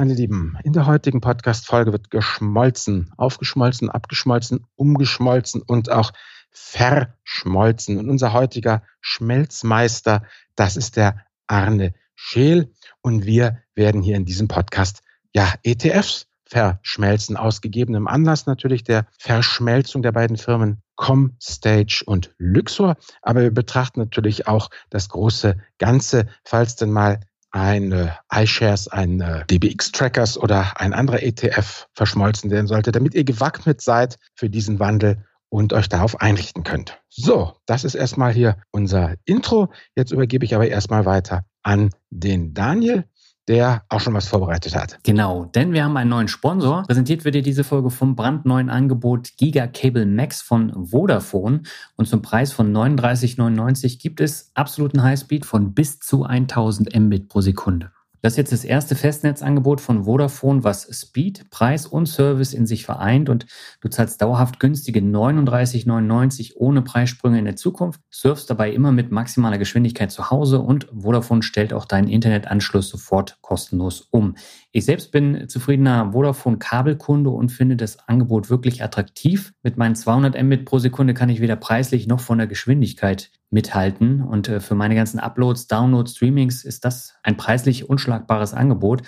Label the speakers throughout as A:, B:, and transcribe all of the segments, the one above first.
A: Meine Lieben, in der heutigen Podcast-Folge wird geschmolzen, aufgeschmolzen, abgeschmolzen, umgeschmolzen und auch verschmolzen. Und unser heutiger Schmelzmeister, das ist der Arne Scheel. Und wir werden hier in diesem Podcast ja ETFs verschmelzen, aus gegebenem Anlass natürlich der Verschmelzung der beiden Firmen Comstage und Luxor. Aber wir betrachten natürlich auch das große Ganze, falls denn mal ein äh, iShares, ein äh, DBX-Trackers oder ein anderer ETF verschmolzen werden sollte, damit ihr gewappnet seid für diesen Wandel und euch darauf einrichten könnt. So, das ist erstmal hier unser Intro. Jetzt übergebe ich aber erstmal weiter an den Daniel der auch schon was vorbereitet hat.
B: Genau, denn wir haben einen neuen Sponsor. Präsentiert wird dir diese Folge vom brandneuen Angebot Giga Cable Max von Vodafone. Und zum Preis von 39,99 gibt es absoluten Highspeed von bis zu 1000 Mbit pro Sekunde. Das ist jetzt das erste Festnetzangebot von Vodafone, was Speed, Preis und Service in sich vereint und du zahlst dauerhaft günstige 39,99 ohne Preissprünge in der Zukunft, surfst dabei immer mit maximaler Geschwindigkeit zu Hause und Vodafone stellt auch deinen Internetanschluss sofort kostenlos um. Ich selbst bin zufriedener Vodafone-Kabelkunde und finde das Angebot wirklich attraktiv. Mit meinen 200 Mbit pro Sekunde kann ich weder preislich noch von der Geschwindigkeit mithalten. Und äh, für meine ganzen Uploads, Downloads, Streamings ist das ein preislich unschlagbares Angebot.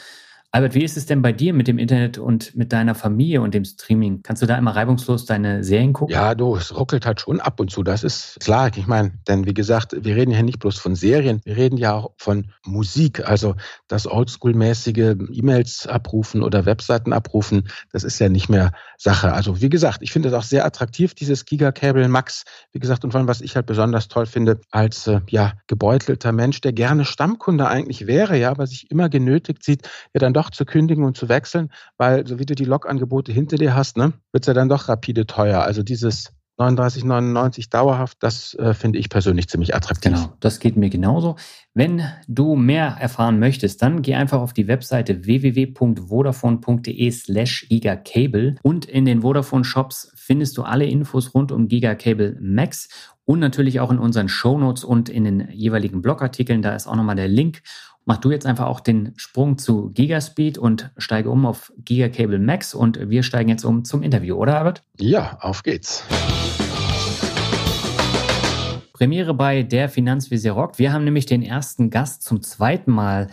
B: Albert, wie ist es denn bei dir mit dem Internet und mit deiner Familie und dem Streaming? Kannst du da immer reibungslos deine Serien gucken?
A: Ja, du, es ruckelt halt schon ab und zu. Das ist klar. Ich meine, denn wie gesagt, wir reden ja nicht bloß von Serien, wir reden ja auch von Musik. Also das Oldschool-mäßige E-Mails abrufen oder Webseiten abrufen, das ist ja nicht mehr Sache. Also wie gesagt, ich finde es auch sehr attraktiv, dieses Gigacable Max. Wie gesagt, und vor allem, was ich halt besonders toll finde, als äh, ja gebeutelter Mensch, der gerne Stammkunde eigentlich wäre, ja, aber sich immer genötigt sieht, ja dann doch doch zu kündigen und zu wechseln, weil so wie du die Log-Angebote hinter dir hast, ne, wird es ja dann doch rapide teuer. Also dieses 39,99 dauerhaft, das äh, finde ich persönlich ziemlich attraktiv.
B: Genau, das geht mir genauso. Wenn du mehr erfahren möchtest, dann geh einfach auf die Webseite www.vodafone.de slash gigacable und in den Vodafone Shops findest du alle Infos rund um Gigacable Max und natürlich auch in unseren Shownotes und in den jeweiligen Blogartikeln. Da ist auch nochmal der Link mach du jetzt einfach auch den Sprung zu Gigaspeed und steige um auf Gigacable Max und wir steigen jetzt um zum Interview, oder Albert?
A: Ja, auf geht's.
B: Premiere bei der Finanzvisier Rock. Wir haben nämlich den ersten Gast zum zweiten Mal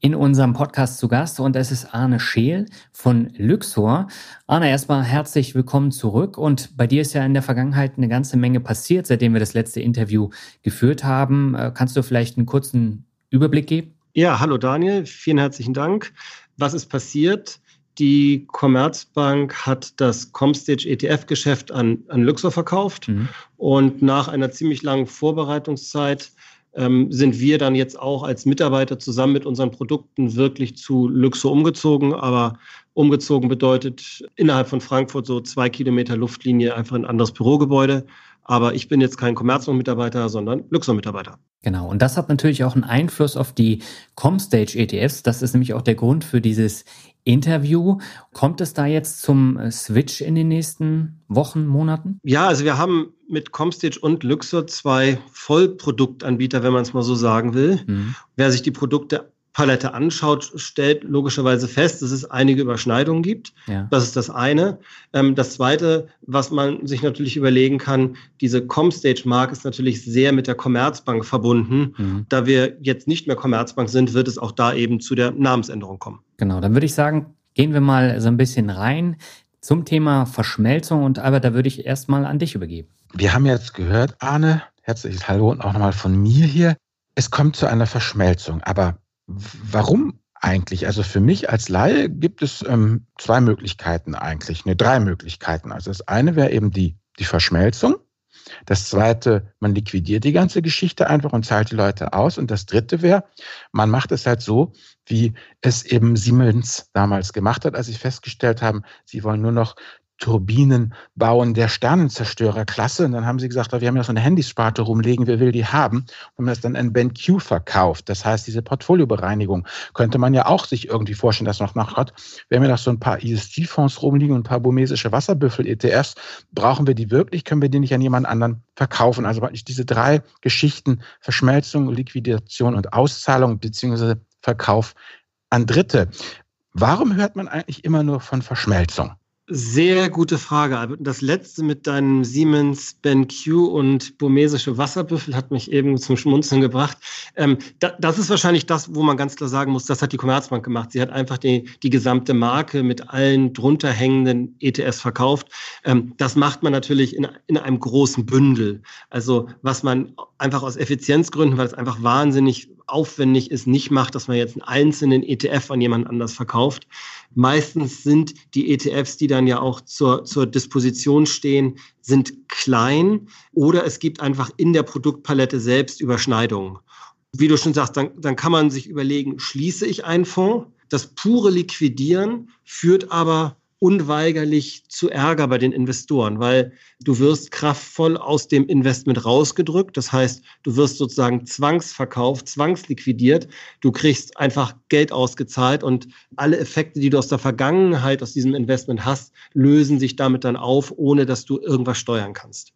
B: in unserem Podcast zu Gast und es ist Arne Scheel von Luxor. Arne, erstmal herzlich willkommen zurück und bei dir ist ja in der Vergangenheit eine ganze Menge passiert, seitdem wir das letzte Interview geführt haben. Äh, kannst du vielleicht einen kurzen Überblick geben?
C: Ja, hallo Daniel, vielen herzlichen Dank. Was ist passiert? Die Commerzbank hat das Comstage ETF-Geschäft an, an Luxor verkauft mhm. und nach einer ziemlich langen Vorbereitungszeit ähm, sind wir dann jetzt auch als Mitarbeiter zusammen mit unseren Produkten wirklich zu Luxor umgezogen. Aber umgezogen bedeutet innerhalb von Frankfurt so zwei Kilometer Luftlinie einfach ein anderes Bürogebäude. Aber ich bin jetzt kein Commerzbank-Mitarbeiter, sondern Luxor-Mitarbeiter.
B: Genau, und das hat natürlich auch einen Einfluss auf die Comstage ETFs. Das ist nämlich auch der Grund für dieses Interview. Kommt es da jetzt zum äh, Switch in den nächsten Wochen, Monaten?
C: Ja, also wir haben mit Comstage und Luxor zwei Vollproduktanbieter, wenn man es mal so sagen will. Mhm. Wer sich die Produkte Palette anschaut, stellt logischerweise fest, dass es einige Überschneidungen gibt. Ja. Das ist das eine. Ähm, das zweite, was man sich natürlich überlegen kann, diese Comstage-Mark ist natürlich sehr mit der Commerzbank verbunden. Mhm. Da wir jetzt nicht mehr Commerzbank sind, wird es auch da eben zu der Namensänderung kommen.
B: Genau, dann würde ich sagen, gehen wir mal so ein bisschen rein zum Thema Verschmelzung und Albert, da würde ich erstmal an dich übergeben.
A: Wir haben jetzt gehört, Arne, herzliches Hallo und auch nochmal von mir hier. Es kommt zu einer Verschmelzung, aber warum eigentlich? Also für mich als Laie gibt es ähm, zwei Möglichkeiten eigentlich, ne, drei Möglichkeiten. Also das eine wäre eben die, die Verschmelzung. Das zweite, man liquidiert die ganze Geschichte einfach und zahlt die Leute aus. Und das dritte wäre, man macht es halt so, wie es eben Siemens damals gemacht hat, als sie festgestellt haben, sie wollen nur noch Turbinen bauen der Sternenzerstörerklasse. Und dann haben sie gesagt, wir haben ja so eine Handysparte rumlegen, wer will die haben? Und haben das dann an BenQ verkauft. Das heißt, diese Portfoliobereinigung könnte man ja auch sich irgendwie vorstellen, dass noch nach Gott, wir haben ja noch so ein paar ESG-Fonds rumliegen und ein paar burmesische Wasserbüffel-ETFs. Brauchen wir die wirklich? Können wir die nicht an jemand anderen verkaufen? Also diese drei Geschichten, Verschmelzung, Liquidation und Auszahlung beziehungsweise Verkauf an Dritte warum hört man eigentlich immer nur von Verschmelzung?
C: Sehr gute Frage, Albert. Das letzte mit deinem Siemens BenQ und burmesische Wasserbüffel hat mich eben zum Schmunzeln gebracht. Ähm, da, das ist wahrscheinlich das, wo man ganz klar sagen muss, das hat die Commerzbank gemacht. Sie hat einfach die, die gesamte Marke mit allen drunter hängenden ETFs verkauft. Ähm, das macht man natürlich in, in einem großen Bündel. Also was man einfach aus Effizienzgründen, weil es einfach wahnsinnig aufwendig ist, nicht macht, dass man jetzt einen einzelnen ETF an jemand anders verkauft. Meistens sind die ETFs, die dann ja auch zur, zur Disposition stehen, sind klein oder es gibt einfach in der Produktpalette selbst Überschneidungen. Wie du schon sagst, dann, dann kann man sich überlegen, schließe ich einen Fonds? Das pure Liquidieren führt aber unweigerlich zu Ärger bei den Investoren, weil du wirst kraftvoll aus dem Investment rausgedrückt. Das heißt, du wirst sozusagen zwangsverkauft, zwangsliquidiert. Du kriegst einfach Geld ausgezahlt und alle Effekte, die du aus der Vergangenheit aus diesem Investment hast, lösen sich damit dann auf, ohne dass du irgendwas steuern kannst.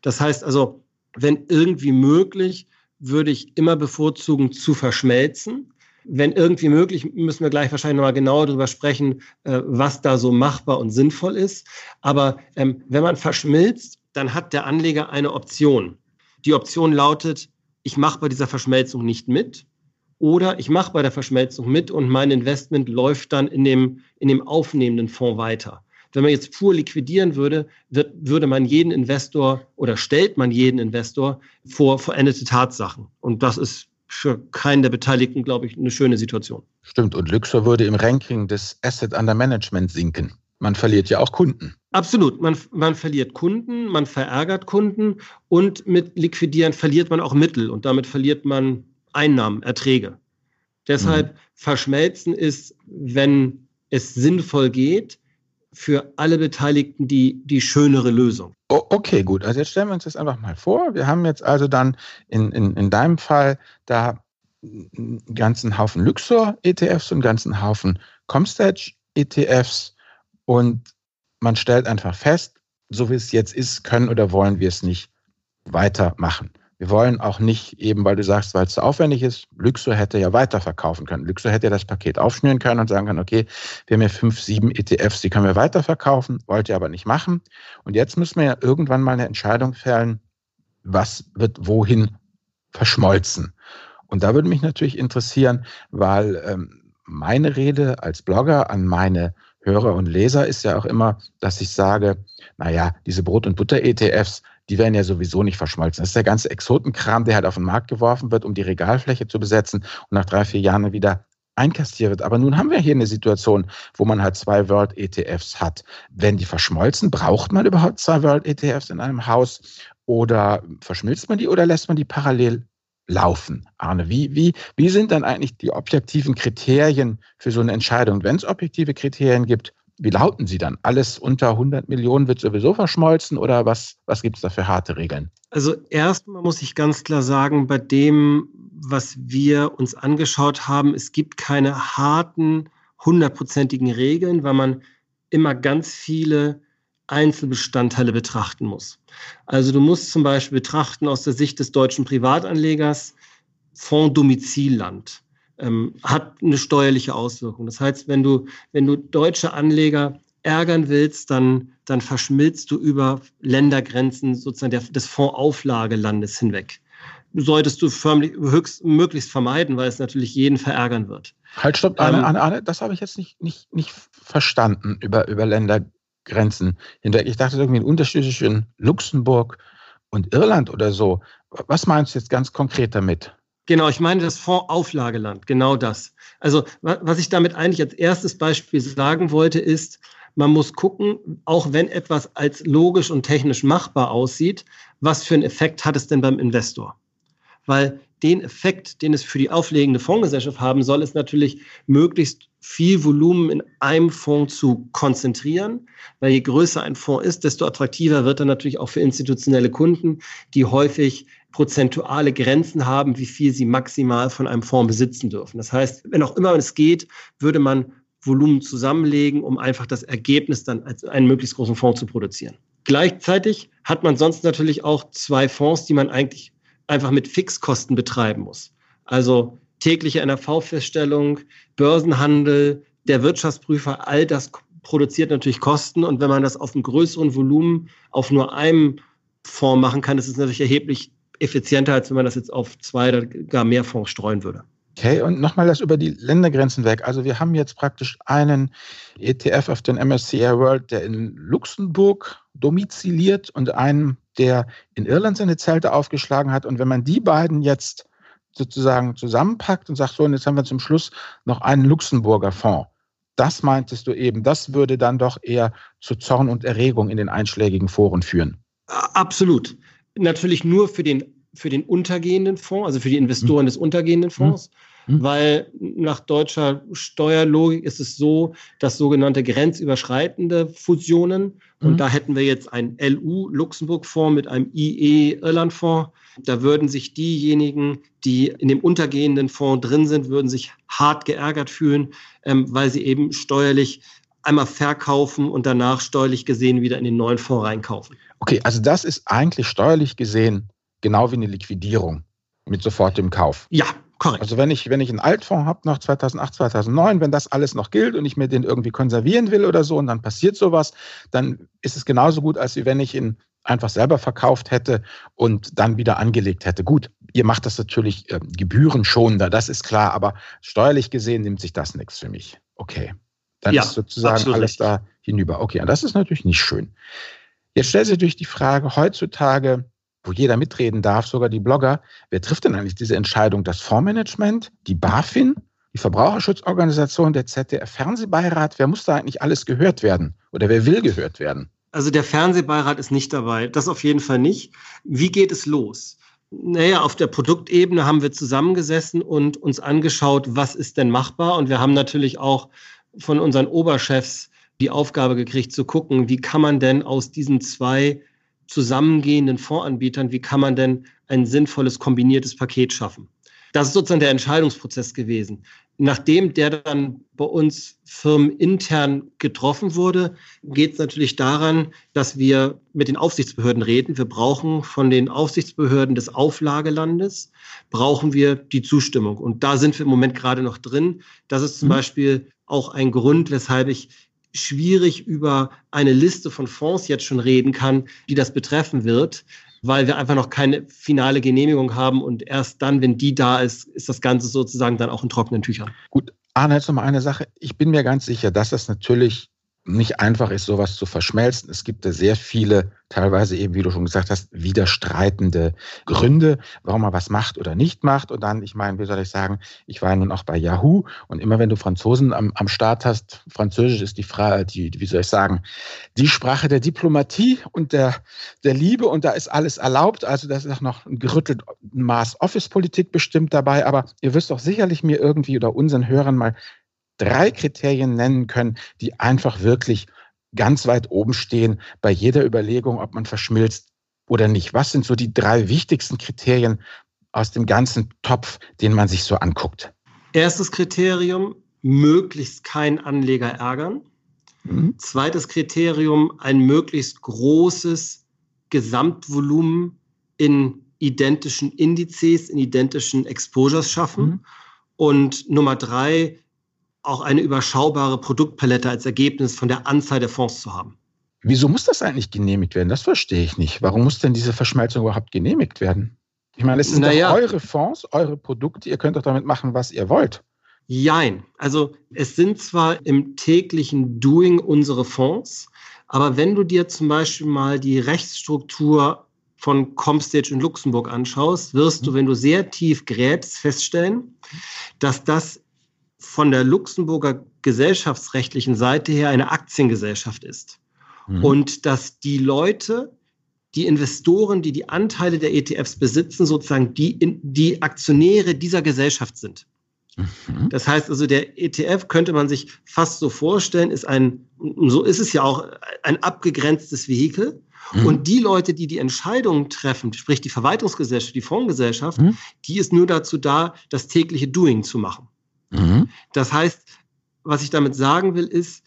C: Das heißt also, wenn irgendwie möglich, würde ich immer bevorzugen zu verschmelzen wenn irgendwie möglich, müssen wir gleich wahrscheinlich nochmal genauer darüber sprechen, äh, was da so machbar und sinnvoll ist. Aber ähm, wenn man verschmilzt, dann hat der Anleger eine Option. Die Option lautet, ich mache bei dieser Verschmelzung nicht mit oder ich mache bei der Verschmelzung mit und mein Investment läuft dann in dem, in dem aufnehmenden Fonds weiter. Wenn man jetzt pur liquidieren würde, wird, würde man jeden Investor oder stellt man jeden Investor vor verendete Tatsachen. Und das ist für keinen der Beteiligten, glaube ich, eine schöne Situation.
A: Stimmt. Und Luxor würde im Ranking des Asset Under Management sinken. Man verliert ja auch Kunden.
C: Absolut. Man, man verliert Kunden, man verärgert Kunden und mit Liquidieren verliert man auch Mittel und damit verliert man Einnahmen, Erträge. Deshalb mhm. verschmelzen ist, wenn es sinnvoll geht, für alle Beteiligten die, die schönere Lösung.
A: Okay, gut. Also jetzt stellen wir uns das einfach mal vor. Wir haben jetzt also dann in, in, in deinem Fall da einen ganzen Haufen Luxor-ETFs und einen ganzen Haufen Comstage-ETFs und man stellt einfach fest, so wie es jetzt ist, können oder wollen wir es nicht weitermachen. Wir wollen auch nicht eben, weil du sagst, weil es zu aufwendig ist, Luxor hätte ja weiterverkaufen können. Luxor hätte ja das Paket aufschnüren können und sagen können, okay, wir haben ja fünf, sieben ETFs, die können wir weiterverkaufen, wollt ihr aber nicht machen. Und jetzt müssen wir ja irgendwann mal eine Entscheidung fällen, was wird wohin verschmolzen. Und da würde mich natürlich interessieren, weil ähm, meine Rede als Blogger an meine Hörer und Leser ist ja auch immer, dass ich sage, naja, diese Brot- und Butter-ETFs, die werden ja sowieso nicht verschmolzen. Das ist der ganze Exotenkram, der halt auf den Markt geworfen wird, um die Regalfläche zu besetzen und nach drei, vier Jahren wieder einkastiert wird. Aber nun haben wir hier eine Situation, wo man halt zwei World ETFs hat. Wenn die verschmolzen, braucht man überhaupt zwei World ETFs in einem Haus oder verschmilzt man die oder lässt man die parallel laufen? Arne, wie, wie, wie sind dann eigentlich die objektiven Kriterien für so eine Entscheidung? Wenn es objektive Kriterien gibt, wie lauten sie dann? Alles unter 100 Millionen wird sowieso verschmolzen oder was, was gibt es da für harte Regeln?
C: Also erstmal muss ich ganz klar sagen, bei dem, was wir uns angeschaut haben, es gibt keine harten, hundertprozentigen Regeln, weil man immer ganz viele Einzelbestandteile betrachten muss. Also du musst zum Beispiel betrachten aus der Sicht des deutschen Privatanlegers Fondsdomizilland ähm, hat eine steuerliche Auswirkung. Das heißt, wenn du, wenn du deutsche Anleger ärgern willst, dann, dann verschmilzt du über Ländergrenzen sozusagen der, des Fondsauflagelandes hinweg. Solltest du förmlich, höchst, möglichst vermeiden, weil es natürlich jeden verärgern wird.
A: Halt, stopp, Arne, ähm, Arne, Arne, das habe ich jetzt nicht, nicht, nicht verstanden über, über Ländergrenzen hinweg. Ich dachte irgendwie ein Unterschied zwischen Luxemburg und Irland oder so. Was meinst du jetzt ganz konkret damit?
C: Genau, ich meine das Fondsauflageland, genau das. Also was ich damit eigentlich als erstes Beispiel sagen wollte, ist, man muss gucken, auch wenn etwas als logisch und technisch machbar aussieht, was für einen Effekt hat es denn beim Investor? Weil den Effekt, den es für die auflegende Fondsgesellschaft haben soll, ist natürlich möglichst viel Volumen in einem Fonds zu konzentrieren, weil je größer ein Fonds ist, desto attraktiver wird er natürlich auch für institutionelle Kunden, die häufig prozentuale Grenzen haben, wie viel sie maximal von einem Fonds besitzen dürfen. Das heißt, wenn auch immer es geht, würde man Volumen zusammenlegen, um einfach das Ergebnis dann als einen möglichst großen Fonds zu produzieren. Gleichzeitig hat man sonst natürlich auch zwei Fonds, die man eigentlich einfach mit Fixkosten betreiben muss. Also tägliche NRV-Feststellung, Börsenhandel, der Wirtschaftsprüfer, all das produziert natürlich Kosten. Und wenn man das auf einem größeren Volumen auf nur einem Fonds machen kann, ist es natürlich erheblich effizienter, als wenn man das jetzt auf zwei oder gar mehr Fonds streuen würde.
A: Okay, und nochmal das über die Ländergrenzen weg. Also wir haben jetzt praktisch einen ETF auf den MSCI World, der in Luxemburg domiziliert und einen, der in Irland seine Zelte aufgeschlagen hat. Und wenn man die beiden jetzt sozusagen zusammenpackt und sagt, so, und jetzt haben wir zum Schluss noch einen Luxemburger Fonds. Das meintest du eben, das würde dann doch eher zu Zorn und Erregung in den einschlägigen Foren führen.
C: Absolut. Natürlich nur für den, für den untergehenden Fonds, also für die Investoren mhm. des untergehenden Fonds. Mhm. Hm? Weil nach deutscher Steuerlogik ist es so, dass sogenannte grenzüberschreitende Fusionen, und hm? da hätten wir jetzt einen LU-Luxemburg-Fonds mit einem IE-Irland-Fonds, da würden sich diejenigen, die in dem untergehenden Fonds drin sind, würden sich hart geärgert fühlen, ähm, weil sie eben steuerlich einmal verkaufen und danach steuerlich gesehen wieder in den neuen Fonds reinkaufen.
A: Okay, also das ist eigentlich steuerlich gesehen genau wie eine Liquidierung mit sofortem Kauf.
C: Ja, Korrekt.
A: Also wenn ich, wenn ich einen Altfonds habe nach 2008, 2009, wenn das alles noch gilt und ich mir den irgendwie konservieren will oder so und dann passiert sowas, dann ist es genauso gut, als wenn ich ihn einfach selber verkauft hätte und dann wieder angelegt hätte. Gut, ihr macht das natürlich äh, gebührenschonender, das ist klar, aber steuerlich gesehen nimmt sich das nichts für mich. Okay. Dann ja, ist sozusagen alles richtig. da hinüber. Okay, und das ist natürlich nicht schön. Jetzt stellt sich natürlich die Frage, heutzutage wo jeder mitreden darf, sogar die Blogger. Wer trifft denn eigentlich diese Entscheidung? Das Fondsmanagement, die BaFin, die Verbraucherschutzorganisation, der ZDF-Fernsehbeirat? Wer muss da eigentlich alles gehört werden? Oder wer will gehört werden?
C: Also der Fernsehbeirat ist nicht dabei. Das auf jeden Fall nicht. Wie geht es los? Naja, auf der Produktebene haben wir zusammengesessen und uns angeschaut, was ist denn machbar. Und wir haben natürlich auch von unseren Oberchefs die Aufgabe gekriegt zu gucken, wie kann man denn aus diesen zwei zusammengehenden Fondsanbietern, wie kann man denn ein sinnvolles kombiniertes Paket schaffen. Das ist sozusagen der Entscheidungsprozess gewesen. Nachdem der dann bei uns firmenintern getroffen wurde, geht es natürlich daran, dass wir mit den Aufsichtsbehörden reden. Wir brauchen von den Aufsichtsbehörden des Auflagelandes, brauchen wir die Zustimmung. Und da sind wir im Moment gerade noch drin. Das ist zum mhm. Beispiel auch ein Grund, weshalb ich schwierig über eine Liste von Fonds jetzt schon reden kann, die das betreffen wird, weil wir einfach noch keine finale Genehmigung haben und erst dann, wenn die da ist, ist das Ganze sozusagen dann auch in trockenen Tüchern.
A: Gut, Arne, jetzt noch mal eine Sache. Ich bin mir ganz sicher, dass das natürlich nicht einfach ist, sowas zu verschmelzen. Es gibt da sehr viele, teilweise eben, wie du schon gesagt hast, widerstreitende Gründe, warum man was macht oder nicht macht. Und dann, ich meine, wie soll ich sagen, ich war nun auch bei Yahoo und immer wenn du Franzosen am, am Start hast, Französisch ist die Frage, die, wie soll ich sagen, die Sprache der Diplomatie und der, der Liebe und da ist alles erlaubt. Also das ist auch noch ein gerüttelt Maß Office-Politik bestimmt dabei. Aber ihr wirst doch sicherlich mir irgendwie oder unseren Hörern mal drei Kriterien nennen können, die einfach wirklich ganz weit oben stehen bei jeder Überlegung, ob man verschmilzt oder nicht. Was sind so die drei wichtigsten Kriterien aus dem ganzen Topf, den man sich so anguckt?
C: Erstes Kriterium, möglichst kein Anleger ärgern. Mhm. Zweites Kriterium, ein möglichst großes Gesamtvolumen in identischen Indizes, in identischen Exposures schaffen. Mhm. Und Nummer drei, auch eine überschaubare Produktpalette als Ergebnis von der Anzahl der Fonds zu haben.
A: Wieso muss das eigentlich genehmigt werden? Das verstehe ich nicht. Warum muss denn diese Verschmelzung überhaupt genehmigt werden? Ich meine, es sind naja. doch eure Fonds, eure Produkte, ihr könnt doch damit machen, was ihr wollt.
C: Jein. Also es sind zwar im täglichen Doing unsere Fonds, aber wenn du dir zum Beispiel mal die Rechtsstruktur von Comstage in Luxemburg anschaust, wirst du, mhm. wenn du sehr tief gräbst, feststellen, dass das von der Luxemburger gesellschaftsrechtlichen Seite her eine Aktiengesellschaft ist. Mhm. Und dass die Leute, die Investoren, die die Anteile der ETFs besitzen, sozusagen die, die Aktionäre dieser Gesellschaft sind. Mhm. Das heißt also, der ETF könnte man sich fast so vorstellen, ist ein, so ist es ja auch, ein abgegrenztes Vehikel. Mhm. Und die Leute, die die Entscheidungen treffen, sprich die Verwaltungsgesellschaft, die Fondsgesellschaft, mhm. die ist nur dazu da, das tägliche Doing zu machen. Mhm. Das heißt, was ich damit sagen will, ist,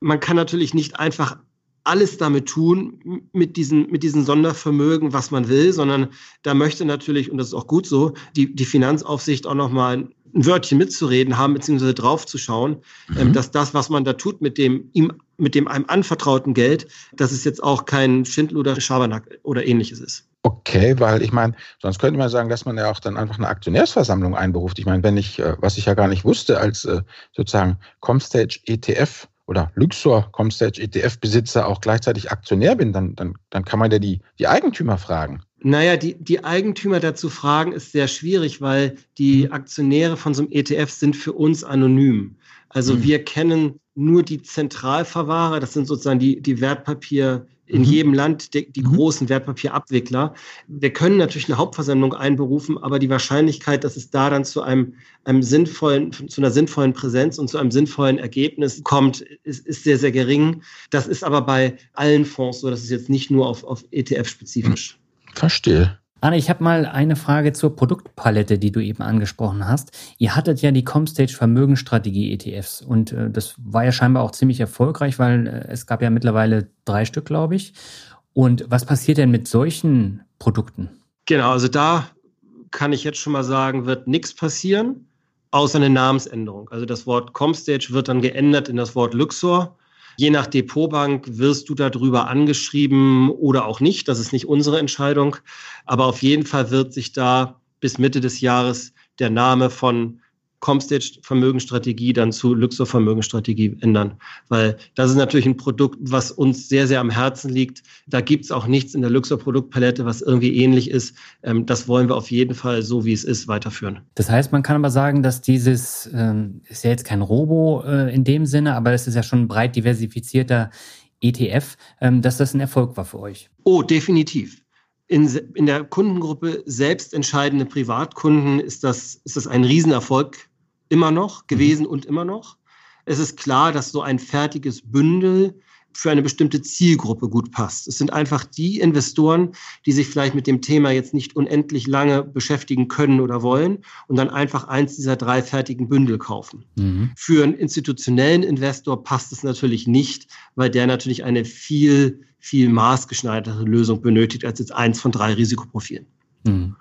C: man kann natürlich nicht einfach alles damit tun, mit diesen, mit diesen Sondervermögen, was man will, sondern da möchte natürlich, und das ist auch gut so, die, die Finanzaufsicht auch nochmal ein Wörtchen mitzureden haben, beziehungsweise draufzuschauen, ähm, mhm. dass das, was man da tut mit dem ihm, mit dem einem anvertrauten Geld, dass es jetzt auch kein Schindel oder Schabernack oder ähnliches ist.
A: Okay, weil ich meine, sonst könnte man sagen, dass man ja auch dann einfach eine Aktionärsversammlung einberuft. Ich meine, wenn ich, äh, was ich ja gar nicht wusste, als äh, sozusagen Comstage ETF oder Luxor Comstage ETF-Besitzer auch gleichzeitig Aktionär bin, dann, dann, dann kann man ja die, die Eigentümer fragen.
C: Naja, die, die Eigentümer dazu fragen ist sehr schwierig, weil die mhm. Aktionäre von so einem ETF sind für uns anonym. Also mhm. wir kennen nur die Zentralverwahrer, das sind sozusagen die, die Wertpapier in mhm. jedem Land die, die mhm. großen Wertpapierabwickler. Wir können natürlich eine Hauptversammlung einberufen, aber die Wahrscheinlichkeit, dass es da dann zu einem, einem sinnvollen, zu einer sinnvollen Präsenz und zu einem sinnvollen Ergebnis kommt, ist, ist sehr, sehr gering. Das ist aber bei allen Fonds so, das ist jetzt nicht nur auf, auf ETF spezifisch.
A: Verstehe.
B: Anne, ich habe mal eine Frage zur Produktpalette, die du eben angesprochen hast. Ihr hattet ja die Comstage Vermögensstrategie ETFs und äh, das war ja scheinbar auch ziemlich erfolgreich, weil äh, es gab ja mittlerweile drei Stück, glaube ich. Und was passiert denn mit solchen Produkten?
C: Genau, also da kann ich jetzt schon mal sagen, wird nichts passieren, außer eine Namensänderung. Also das Wort Comstage wird dann geändert in das Wort Luxor. Je nach Depotbank wirst du darüber angeschrieben oder auch nicht. Das ist nicht unsere Entscheidung. Aber auf jeden Fall wird sich da bis Mitte des Jahres der Name von Comstage Vermögensstrategie dann zu Luxor Vermögensstrategie ändern. Weil das ist natürlich ein Produkt, was uns sehr, sehr am Herzen liegt. Da gibt es auch nichts in der Luxor Produktpalette, was irgendwie ähnlich ist. Ähm, das wollen wir auf jeden Fall so, wie es ist, weiterführen.
B: Das heißt, man kann aber sagen, dass dieses, ähm, ist ja jetzt kein Robo äh, in dem Sinne, aber es ist ja schon ein breit diversifizierter ETF, ähm, dass das ein Erfolg war für euch.
C: Oh, definitiv. In, in der Kundengruppe selbst entscheidende Privatkunden ist das, ist das ein Riesenerfolg immer noch gewesen mhm. und immer noch. Es ist klar, dass so ein fertiges Bündel für eine bestimmte Zielgruppe gut passt. Es sind einfach die Investoren, die sich vielleicht mit dem Thema jetzt nicht unendlich lange beschäftigen können oder wollen und dann einfach eins dieser drei fertigen Bündel kaufen. Mhm. Für einen institutionellen Investor passt es natürlich nicht, weil der natürlich eine viel, viel maßgeschneiderte Lösung benötigt als jetzt eins von drei Risikoprofilen. Mhm.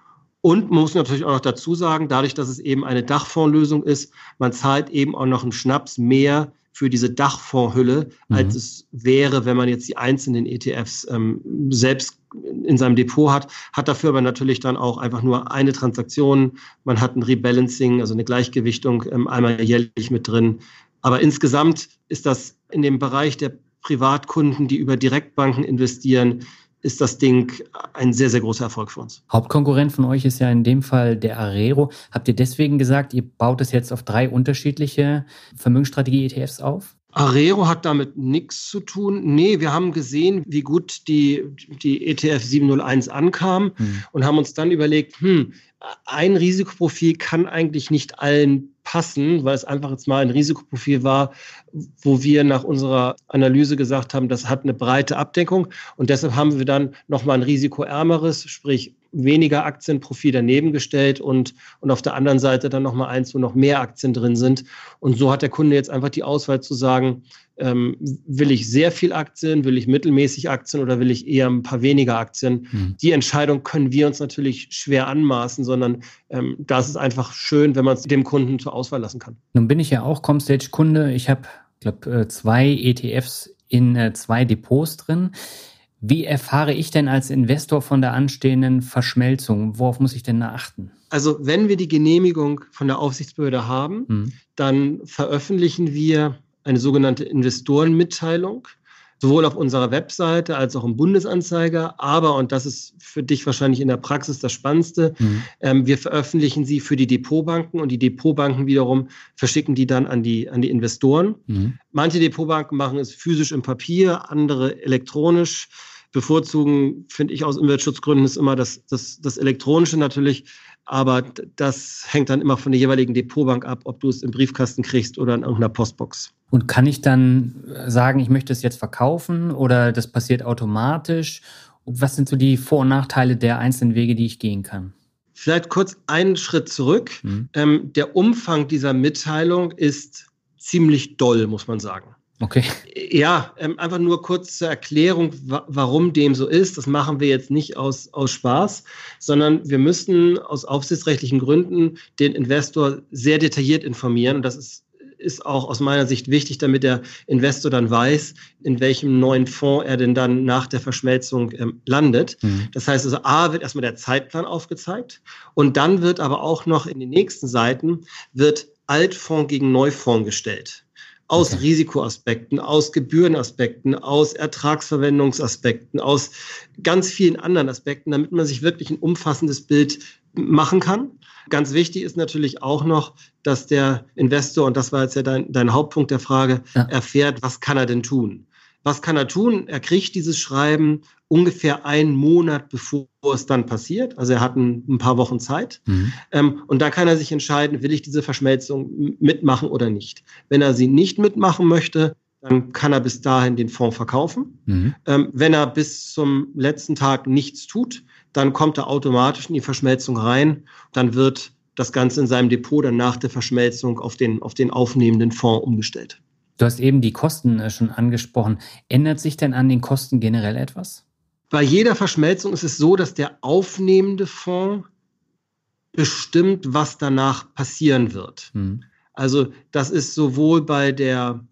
C: Und man muss natürlich auch noch dazu sagen, dadurch, dass es eben eine Dachfondslösung ist, man zahlt eben auch noch einen Schnaps mehr für diese Dachfondshülle, mhm. als es wäre, wenn man jetzt die einzelnen ETFs ähm, selbst in seinem Depot hat, hat dafür aber natürlich dann auch einfach nur eine Transaktion. Man hat ein Rebalancing, also eine Gleichgewichtung ähm, einmal jährlich mit drin. Aber insgesamt ist das in dem Bereich der Privatkunden, die über Direktbanken investieren, ist das Ding ein sehr, sehr großer Erfolg für uns.
B: Hauptkonkurrent von euch ist ja in dem Fall der Arero. Habt ihr deswegen gesagt, ihr baut es jetzt auf drei unterschiedliche Vermögensstrategie-ETFs auf?
C: Arero hat damit nichts zu tun. Nee, wir haben gesehen, wie gut die, die ETF 701 ankam hm. und haben uns dann überlegt, hm, ein Risikoprofil kann eigentlich nicht allen passen, weil es einfach jetzt mal ein Risikoprofil war, wo wir nach unserer Analyse gesagt haben, das hat eine breite Abdeckung. Und deshalb haben wir dann nochmal ein risikoärmeres, sprich weniger Aktienprofil daneben gestellt und, und auf der anderen Seite dann nochmal eins, wo noch mehr Aktien drin sind. Und so hat der Kunde jetzt einfach die Auswahl zu sagen, ähm, will ich sehr viel Aktien, will ich mittelmäßig Aktien oder will ich eher ein paar weniger Aktien? Mhm. Die Entscheidung können wir uns natürlich schwer anmaßen, sondern ähm, das ist einfach schön, wenn man es dem Kunden zur Auswahl lassen kann.
B: Nun bin ich ja auch Comstage-Kunde. Ich habe, glaube äh, zwei ETFs in äh, zwei Depots drin. Wie erfahre ich denn als Investor von der anstehenden Verschmelzung? Worauf muss ich denn achten?
C: Also wenn wir die Genehmigung von der Aufsichtsbehörde haben, hm. dann veröffentlichen wir eine sogenannte Investorenmitteilung, sowohl auf unserer Webseite als auch im Bundesanzeiger. Aber, und das ist für dich wahrscheinlich in der Praxis das Spannendste, mhm. ähm, wir veröffentlichen sie für die Depotbanken und die Depotbanken wiederum verschicken die dann an die, an die Investoren. Mhm. Manche Depotbanken machen es physisch im Papier, andere elektronisch bevorzugen, finde ich aus Umweltschutzgründen, ist immer das, das, das Elektronische natürlich. Aber das hängt dann immer von der jeweiligen Depotbank ab, ob du es im Briefkasten kriegst oder in irgendeiner Postbox.
B: Und kann ich dann sagen, ich möchte es jetzt verkaufen oder das passiert automatisch? Was sind so die Vor- und Nachteile der einzelnen Wege, die ich gehen kann?
C: Vielleicht kurz einen Schritt zurück. Mhm. Ähm, der Umfang dieser Mitteilung ist ziemlich doll, muss man sagen. Okay. Ja, ähm, einfach nur kurz zur Erklärung, wa warum dem so ist. Das machen wir jetzt nicht aus, aus Spaß, sondern wir müssen aus aufsichtsrechtlichen Gründen den Investor sehr detailliert informieren. Und das ist, ist auch aus meiner Sicht wichtig, damit der Investor dann weiß, in welchem neuen Fonds er denn dann nach der Verschmelzung ähm, landet. Mhm. Das heißt also, A wird erstmal der Zeitplan aufgezeigt und dann wird aber auch noch in den nächsten Seiten wird Altfonds gegen Neufonds gestellt aus okay. Risikoaspekten, aus Gebührenaspekten, aus Ertragsverwendungsaspekten, aus ganz vielen anderen Aspekten, damit man sich wirklich ein umfassendes Bild machen kann. Ganz wichtig ist natürlich auch noch, dass der Investor, und das war jetzt ja dein, dein Hauptpunkt der Frage, ja. erfährt, was kann er denn tun? Was kann er tun? Er kriegt dieses Schreiben ungefähr einen Monat bevor es dann passiert. Also er hat ein, ein paar Wochen Zeit. Mhm. Ähm, und da kann er sich entscheiden, will ich diese Verschmelzung mitmachen oder nicht. Wenn er sie nicht mitmachen möchte, dann kann er bis dahin den Fonds verkaufen. Mhm. Ähm, wenn er bis zum letzten Tag nichts tut, dann kommt er automatisch in die Verschmelzung rein. Dann wird das Ganze in seinem Depot dann nach der Verschmelzung auf den, auf den aufnehmenden Fonds umgestellt.
B: Du hast eben die Kosten äh, schon angesprochen. Ändert sich denn an den Kosten generell etwas?
C: Bei jeder Verschmelzung ist es so, dass der aufnehmende Fonds bestimmt, was danach passieren wird. Hm. Also das ist sowohl bei der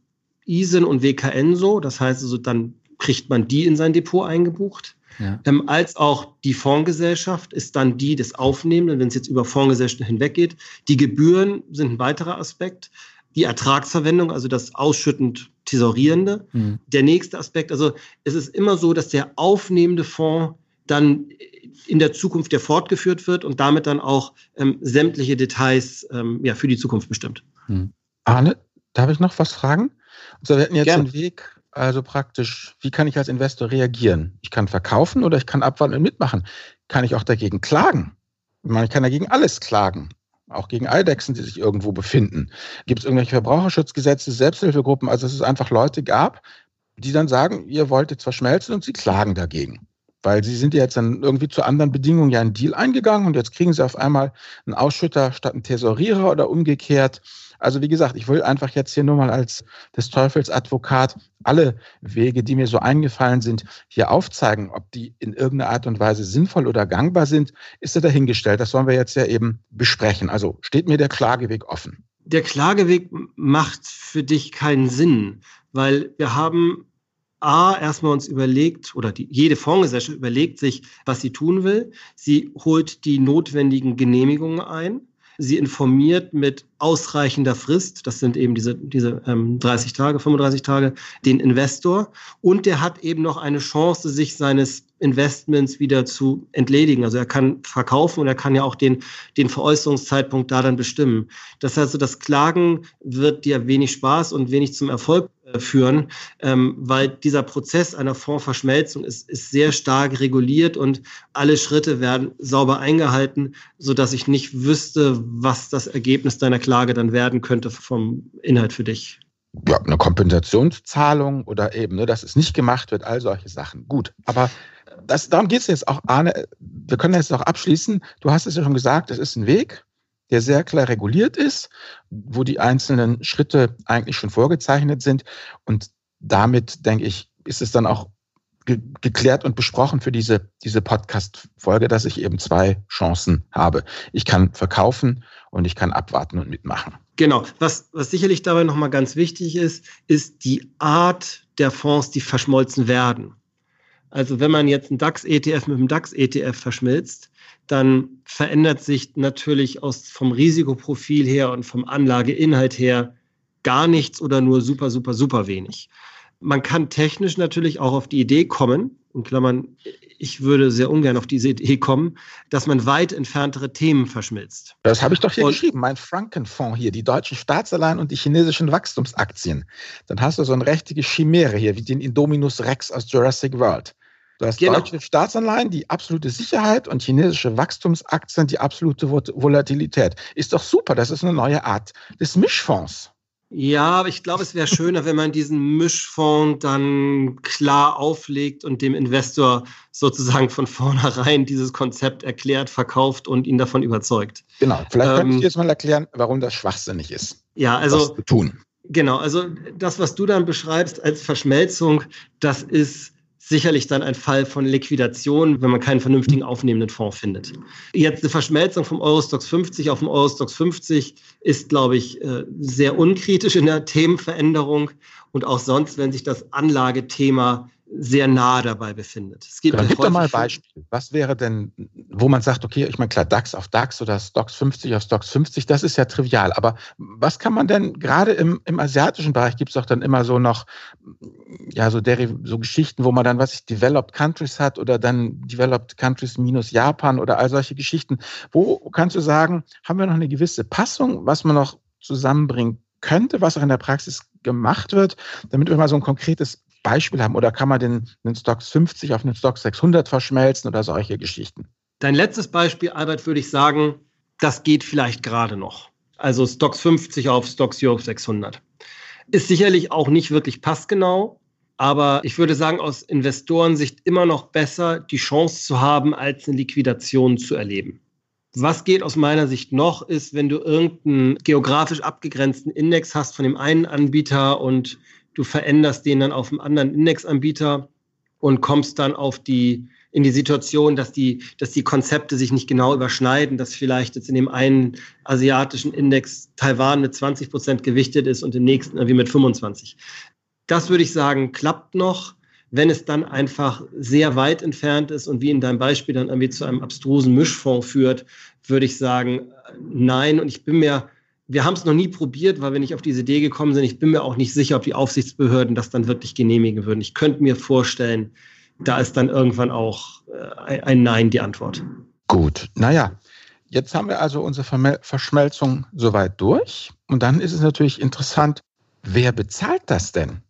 C: ISIN und WKN so, das heißt also, dann kriegt man die in sein Depot eingebucht. Ja. Ähm, als auch die Fondsgesellschaft ist dann die des Aufnehmenden, wenn es jetzt über Fondsgesellschaften hinweggeht. Die Gebühren sind ein weiterer Aspekt die Ertragsverwendung, also das ausschüttend Tesorierende. Mhm. Der nächste Aspekt, also es ist immer so, dass der aufnehmende Fonds dann in der Zukunft ja fortgeführt wird und damit dann auch ähm, sämtliche Details ähm, ja, für die Zukunft bestimmt.
A: Mhm. Arne, darf ich noch was fragen? Also wir hätten jetzt Gerne. einen Weg, also praktisch, wie kann ich als Investor reagieren? Ich kann verkaufen oder ich kann abwarten und mitmachen. Kann ich auch dagegen klagen? Ich meine, ich kann dagegen alles klagen auch gegen Eidechsen, die sich irgendwo befinden. Gibt es irgendwelche Verbraucherschutzgesetze, Selbsthilfegruppen? Also dass es einfach Leute gab, die dann sagen, ihr wollt jetzt verschmelzen und sie klagen dagegen. Weil sie sind ja jetzt dann irgendwie zu anderen Bedingungen ja einen Deal eingegangen und jetzt kriegen sie auf einmal einen Ausschütter statt einen Tesorierer oder umgekehrt. Also wie gesagt, ich will einfach jetzt hier nur mal als des Teufels Advokat alle Wege, die mir so eingefallen sind, hier aufzeigen. Ob die in irgendeiner Art und Weise sinnvoll oder gangbar sind, ist ja dahingestellt. Das wollen wir jetzt ja eben besprechen. Also steht mir der Klageweg offen.
C: Der Klageweg macht für dich keinen Sinn, weil wir haben A, erstmal uns überlegt, oder die, jede Fondsgesellschaft überlegt sich, was sie tun will. Sie holt die notwendigen Genehmigungen ein. Sie informiert mit ausreichender Frist, das sind eben diese, diese ähm, 30 Tage, 35 Tage, den Investor. Und der hat eben noch eine Chance, sich seines Investments wieder zu entledigen. Also er kann verkaufen und er kann ja auch den, den Veräußerungszeitpunkt da dann bestimmen. Das heißt, das Klagen wird dir wenig Spaß und wenig zum Erfolg führen, ähm, weil dieser Prozess einer Fondsverschmelzung ist, ist sehr stark reguliert und alle Schritte werden sauber eingehalten, so dass ich nicht wüsste, was das Ergebnis deiner Klage dann werden könnte vom Inhalt für dich.
A: Ja, eine Kompensationszahlung oder eben, ne, dass es nicht gemacht wird, all solche Sachen. Gut, aber das, darum geht es jetzt auch, Arne. Wir können jetzt auch abschließen. Du hast es ja schon gesagt, es ist ein Weg, der sehr klar reguliert ist, wo die einzelnen Schritte eigentlich schon vorgezeichnet sind. Und damit, denke ich, ist es dann auch ge geklärt und besprochen für diese, diese Podcast-Folge, dass ich eben zwei Chancen habe. Ich kann verkaufen und ich kann abwarten und mitmachen.
C: Genau. Was, was sicherlich dabei nochmal ganz wichtig ist, ist die Art der Fonds, die verschmolzen werden. Also wenn man jetzt einen DAX-ETF mit einem DAX-ETF verschmilzt, dann verändert sich natürlich aus, vom Risikoprofil her und vom Anlageinhalt her gar nichts oder nur super, super, super wenig. Man kann technisch natürlich auch auf die Idee kommen, in Klammern, ich würde sehr ungern auf diese Idee kommen, dass man weit entferntere Themen verschmilzt.
A: Das habe ich doch hier und, geschrieben, mein Frankenfonds hier, die deutschen Staatsanleihen und die chinesischen Wachstumsaktien. Dann hast du so eine richtige Chimäre hier, wie den Indominus Rex aus Jurassic World. Du hast genau. deutsche Staatsanleihen, die absolute Sicherheit und chinesische Wachstumsaktien, die absolute Volatilität. Ist doch super, das ist eine neue Art des Mischfonds.
C: Ja, aber ich glaube, es wäre schöner, wenn man diesen Mischfonds dann klar auflegt und dem Investor sozusagen von vornherein dieses Konzept erklärt, verkauft und ihn davon überzeugt.
A: Genau, vielleicht ähm, könntest du jetzt mal erklären, warum das schwachsinnig ist.
C: Ja, also
A: tun
C: Genau, also das, was du dann beschreibst als Verschmelzung, das ist sicherlich dann ein Fall von Liquidation, wenn man keinen vernünftigen aufnehmenden Fonds findet. Jetzt eine Verschmelzung vom Eurostox 50 auf dem Eurostox 50 ist, glaube ich, äh, sehr unkritisch in der Themenveränderung. Und auch sonst, wenn sich das Anlagethema sehr nah dabei befindet.
A: Es gibt, Dann gib doch mal ein Beispiel. Was wäre denn, wo man sagt, okay, ich meine, klar, DAX auf DAX oder Stocks 50 auf Stocks 50, das ist ja trivial. Aber was kann man denn, gerade im, im asiatischen Bereich gibt es doch dann immer so noch, ja, so, so Geschichten, wo man dann, was ich, Developed Countries hat oder dann Developed Countries minus Japan oder all solche Geschichten. Wo kannst du sagen, haben wir noch eine gewisse Passung, was man noch zusammenbringen könnte, was auch in der Praxis gemacht wird, damit wir mal so ein konkretes Beispiel haben? Oder kann man den, den Stocks 50 auf den Stocks 600 verschmelzen oder solche Geschichten?
C: Dein letztes Beispiel, Albert, würde ich sagen, das geht vielleicht gerade noch. Also Stocks 50 auf Stocks Europe 600. Ist sicherlich auch nicht wirklich passgenau, aber ich würde sagen, aus Investorensicht immer noch besser, die Chance zu haben, als eine Liquidation zu erleben. Was geht aus meiner Sicht noch, ist, wenn du irgendeinen geografisch abgegrenzten Index hast von dem einen Anbieter und du veränderst den dann auf einem anderen Indexanbieter und kommst dann auf die, in die Situation, dass die, dass die Konzepte sich nicht genau überschneiden, dass vielleicht jetzt in dem einen asiatischen Index Taiwan mit 20 Prozent gewichtet ist und im nächsten irgendwie mit 25. Das würde ich sagen, klappt noch. Wenn es dann einfach sehr weit entfernt ist und wie in deinem Beispiel dann irgendwie zu einem abstrusen Mischfonds führt, würde ich sagen, nein. Und ich bin mir wir haben es noch nie probiert, weil wir nicht auf diese Idee gekommen sind. Ich bin mir auch nicht sicher, ob die Aufsichtsbehörden das dann wirklich genehmigen würden. Ich könnte mir vorstellen, da ist dann irgendwann auch äh, ein Nein die Antwort.
A: Gut, naja, jetzt haben wir also unsere Verschmelzung soweit durch. Und dann ist es natürlich interessant, wer bezahlt das denn?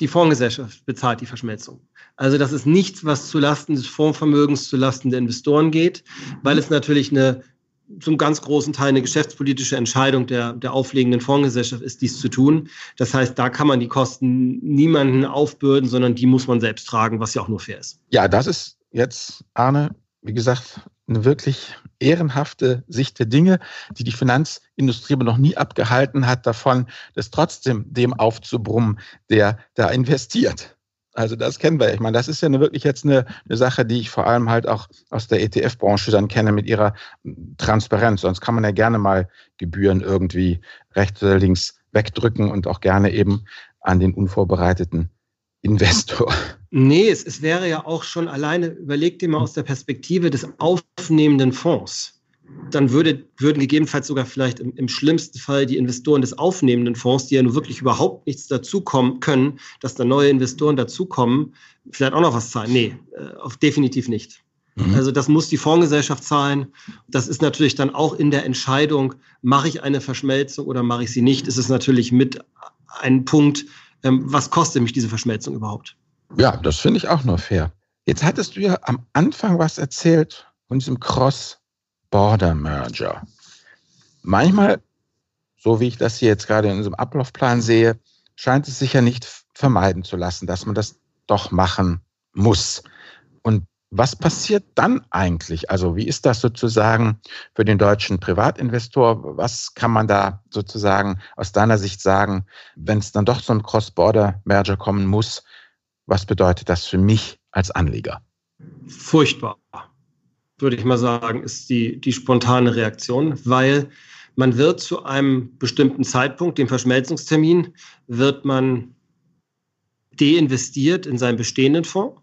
C: Die Fondsgesellschaft bezahlt die Verschmelzung. Also das ist nichts, was zulasten des Fondsvermögens, zulasten der Investoren geht, weil es natürlich eine zum ganz großen Teil eine geschäftspolitische Entscheidung der, der auflegenden Fondsgesellschaft ist, dies zu tun. Das heißt, da kann man die Kosten niemanden aufbürden, sondern die muss man selbst tragen, was ja auch nur fair ist.
A: Ja, das ist jetzt, Arne, wie gesagt, eine wirklich ehrenhafte Sicht der Dinge, die die Finanzindustrie aber noch nie abgehalten hat davon, das trotzdem dem aufzubrummen, der da investiert. Also das kennen wir. Ich meine, das ist ja eine, wirklich jetzt eine, eine Sache, die ich vor allem halt auch aus der ETF-Branche dann kenne mit ihrer Transparenz. Sonst kann man ja gerne mal Gebühren irgendwie rechts oder links wegdrücken und auch gerne eben an den unvorbereiteten Investor.
C: Nee, es, es wäre ja auch schon alleine, überleg dir mal aus der Perspektive des aufnehmenden Fonds dann würde, würden gegebenenfalls sogar vielleicht im, im, schlimmsten Fall die Investoren des aufnehmenden Fonds, die ja nur wirklich überhaupt nichts dazukommen können, dass da neue Investoren dazukommen, vielleicht auch noch was zahlen. Nee, äh, auf definitiv nicht. Mhm. Also das muss die Fondsgesellschaft zahlen. Das ist natürlich dann auch in der Entscheidung, mache ich eine Verschmelzung oder mache ich sie nicht, ist es natürlich mit ein Punkt, ähm, was kostet mich diese Verschmelzung überhaupt?
A: Ja, das finde ich auch nur fair. Jetzt hattest du ja am Anfang was erzählt von diesem Cross- Border Merger. Manchmal, so wie ich das hier jetzt gerade in unserem Ablaufplan sehe, scheint es sich ja nicht vermeiden zu lassen, dass man das doch machen muss. Und was passiert dann eigentlich? Also wie ist das sozusagen für den deutschen Privatinvestor? Was kann man da sozusagen aus deiner Sicht sagen, wenn es dann doch so ein Cross-Border-Merger kommen muss? Was bedeutet das für mich als Anleger?
C: Furchtbar würde ich mal sagen, ist die, die spontane Reaktion, weil man wird zu einem bestimmten Zeitpunkt, dem Verschmelzungstermin, wird man deinvestiert in seinen bestehenden Fonds,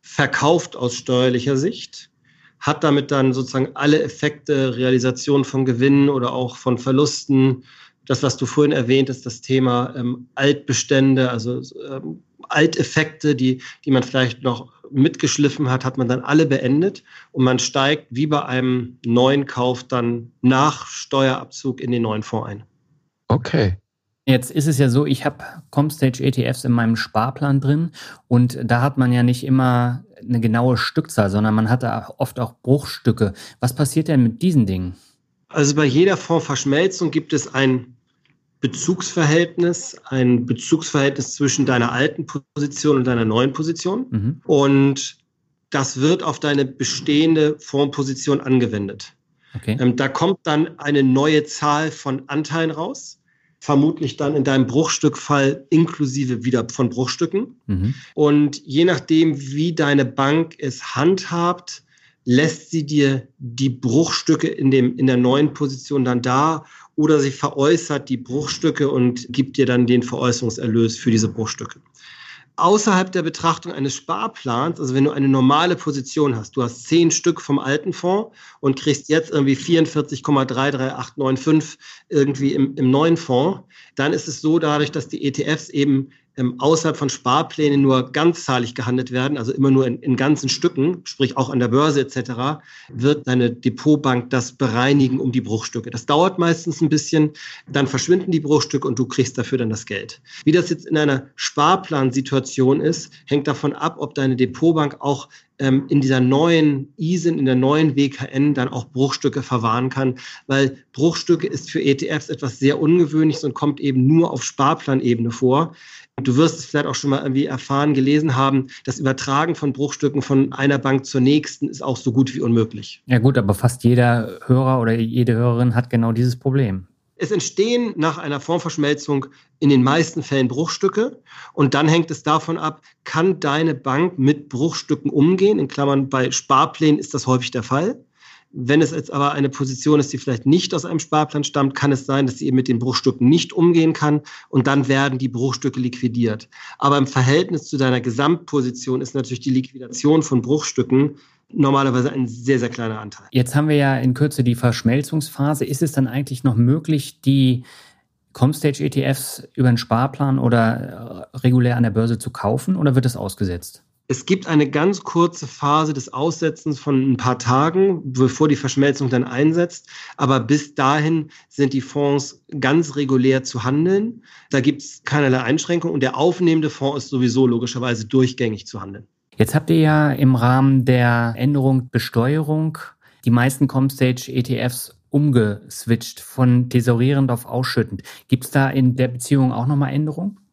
C: verkauft aus steuerlicher Sicht, hat damit dann sozusagen alle Effekte, Realisation von Gewinnen oder auch von Verlusten, das, was du vorhin erwähnt hast, das Thema ähm, Altbestände, also ähm, Alteffekte, die, die man vielleicht noch mitgeschliffen hat, hat man dann alle beendet und man steigt wie bei einem neuen Kauf dann nach Steuerabzug in den neuen Fonds ein.
A: Okay.
B: Jetzt ist es ja so, ich habe Comstage ETFs in meinem Sparplan drin und da hat man ja nicht immer eine genaue Stückzahl, sondern man hat da oft auch Bruchstücke. Was passiert denn mit diesen Dingen?
C: Also bei jeder Fondsverschmelzung gibt es ein Bezugsverhältnis, ein Bezugsverhältnis zwischen deiner alten Position und deiner neuen Position. Mhm. Und das wird auf deine bestehende Fondsposition angewendet. Okay. Ähm, da kommt dann eine neue Zahl von Anteilen raus. vermutlich dann in deinem Bruchstückfall inklusive wieder von Bruchstücken. Mhm. Und je nachdem, wie deine Bank es handhabt, lässt sie dir die Bruchstücke in, dem, in der neuen Position dann da oder sie veräußert die Bruchstücke und gibt dir dann den Veräußerungserlös für diese Bruchstücke. Außerhalb der Betrachtung eines Sparplans, also wenn du eine normale Position hast, du hast zehn Stück vom alten Fonds und kriegst jetzt irgendwie 44,33895 irgendwie im, im neuen Fonds, dann ist es so dadurch, dass die ETFs eben ähm, außerhalb von Sparplänen nur ganzzahlig gehandelt werden, also immer nur in, in ganzen Stücken, sprich auch an der Börse etc., wird deine Depotbank das bereinigen um die Bruchstücke. Das dauert meistens ein bisschen, dann verschwinden die Bruchstücke und du kriegst dafür dann das Geld. Wie das jetzt in einer Sparplansituation ist, hängt davon ab, ob deine Depotbank auch ähm, in dieser neuen ISIN, in der neuen WKN dann auch Bruchstücke verwahren kann, weil Bruchstücke ist für ETFs etwas sehr Ungewöhnliches und kommt eben nur auf Sparplanebene vor. Du wirst es vielleicht auch schon mal irgendwie erfahren, gelesen haben, das Übertragen von Bruchstücken von einer Bank zur nächsten ist auch so gut wie unmöglich.
B: Ja gut, aber fast jeder Hörer oder jede Hörerin hat genau dieses Problem.
C: Es entstehen nach einer Formverschmelzung in den meisten Fällen Bruchstücke und dann hängt es davon ab, kann deine Bank mit Bruchstücken umgehen? In Klammern bei Sparplänen ist das häufig der Fall. Wenn es jetzt aber eine Position ist, die vielleicht nicht aus einem Sparplan stammt, kann es sein, dass sie eben mit den Bruchstücken nicht umgehen kann und dann werden die Bruchstücke liquidiert. Aber im Verhältnis zu deiner Gesamtposition ist natürlich die Liquidation von Bruchstücken normalerweise ein sehr, sehr kleiner Anteil.
B: Jetzt haben wir ja in Kürze die Verschmelzungsphase. Ist es dann eigentlich noch möglich, die Comstage-ETFs über einen Sparplan oder äh, regulär an der Börse zu kaufen oder wird das ausgesetzt?
C: Es gibt eine ganz kurze Phase des Aussetzens von ein paar Tagen, bevor die Verschmelzung dann einsetzt. Aber bis dahin sind die Fonds ganz regulär zu handeln. Da gibt es keinerlei Einschränkungen und der aufnehmende Fonds ist sowieso logischerweise durchgängig zu handeln.
B: Jetzt habt ihr ja im Rahmen der Änderung Besteuerung die meisten Comstage-ETFs umgeswitcht von tesorierend auf ausschüttend. Gibt es da in der Beziehung auch nochmal Änderungen?